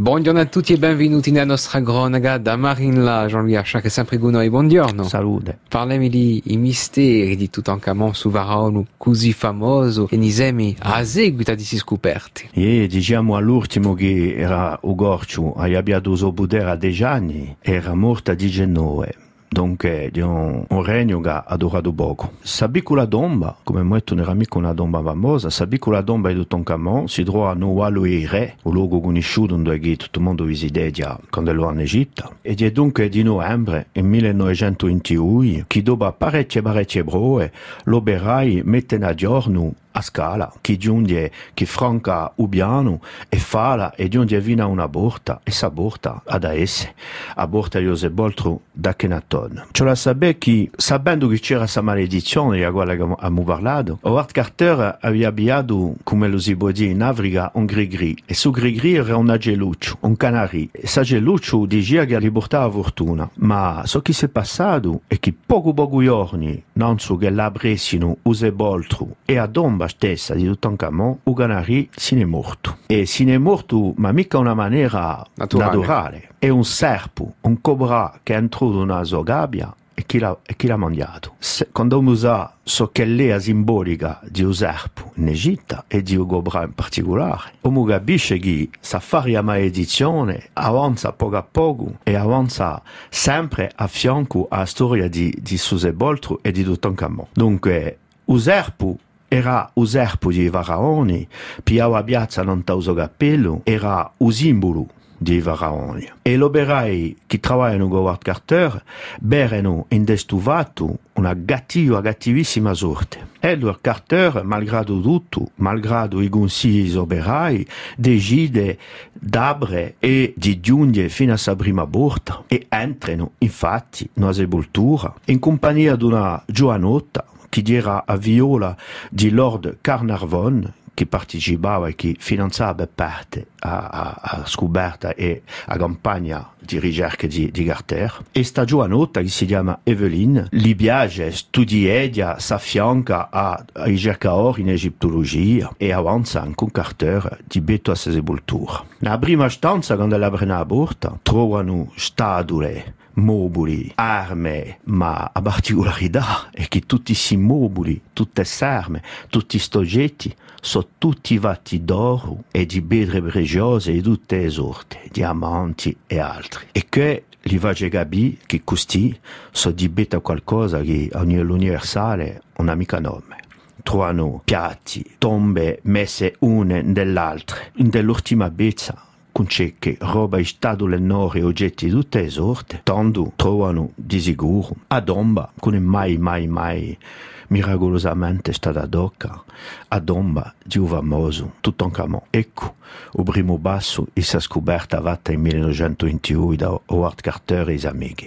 Buongiorno a tutti e benvenuti nella nostra cronaca da Marinla, Jean-Louis Arcia che sempre con noi, buongiorno. Salute. Parliamo di i misteri di Tutankhamon su Varaonu, così famoso e nisemi a seguito di si scoperti. E diciamo all'ultimo che era Ugorciu, aveva dovuto budere a 10 anni, era morta a 19. Dunque, di un, un regno che ha adorato poco. Sabì che la domba, come molto non era mica una domba famosa, la domba di Tutankhamon si trova a Nualu Re, un luogo conosciuto dove tutto il mondo visita quando lo in Egitto. E è dunque di novembre, nel 1921, che dopo parecchie parecchie broe, l'oberai mette a giorno a scala, chi giunge, chi franca ubiano e fala e giunge fino a una borta e sa borta ad esse, a borta Joseph Boltro da Kenaton. Ce la sape che, sapendo che c'era sa maledizione, a quale abbiamo parlato, Howard Carter aveva abbiato, come lo si può dire in Africa, un grigri, e su grigri era un ageluccio, un canari, e sa ageluccio diceva che gli portava fortuna, ma so che si è passato è che poco poco giorni, non so che l'abbressino Use Boltro e a Domba stessa di Tutankhamon, o canari se ne è morto. E se ne è morto, ma mica una maniera Naturale. naturale. È un serpo, un cobra che entrò una sua gabbia e chi l'ha, e chi l'ha mangiato. Se, quando usa so che l'ea simbolica di un serpo in Egitto e di un cobra in particolare, uno capisce che sa fare la maledizione avanza poco a poco e avanza sempre a fianco alla storia di, di Suseboltro e di Tutankhamon. Dunque, un serpo era o serpo di Varaoni, piava piazza non tauso cappello, era o simbolo di Varaoni. E l'operai che lavorano con Howard Carter berano indestuvato una cattiva, cattivissima sorte. Edward Carter, malgrado tutto, malgrado i consigli operai, decide d'abre e di giungere fino a sa prima porta e entrano, infatti, nella sepoltura, in compagnia di una giovanotta che era a viola di Lord Carnarvon, che partecipava e che finanziava parte a, a, a scoperta e a campagna di ricerca di, di Carter. E sta giovanotta che si chiama Evelyn, li piace studiare, si affianca a, a ricercatori in egiptologia e avanza con Carter di betto a sepoltura. Nella prima stanza, quando la prende a porta, trovano statue mobili, armi, ma la particolarità è che tutti questi mobili, tutte queste armi, tutti questi oggetti sono tutti fatti d'oro e di pietre preziose di tutte le sorti, diamanti e altri. E che li fa capire che questi sono di beta qualcosa che a livello universale non ha mica nome trovano piatti, tombe messe une nell'altre. Nell'ultima bezza con cecche, roba in stato nore, oggetti di tutte le sorte, tanto trovano di sicuro. A domba, con è mai, mai, mai miracolosamente stata docca, a domba di un famoso Tutankhamon. Ecco, il primo basso e sa scoperta fatta in 1921 da Howard Carter e i amici.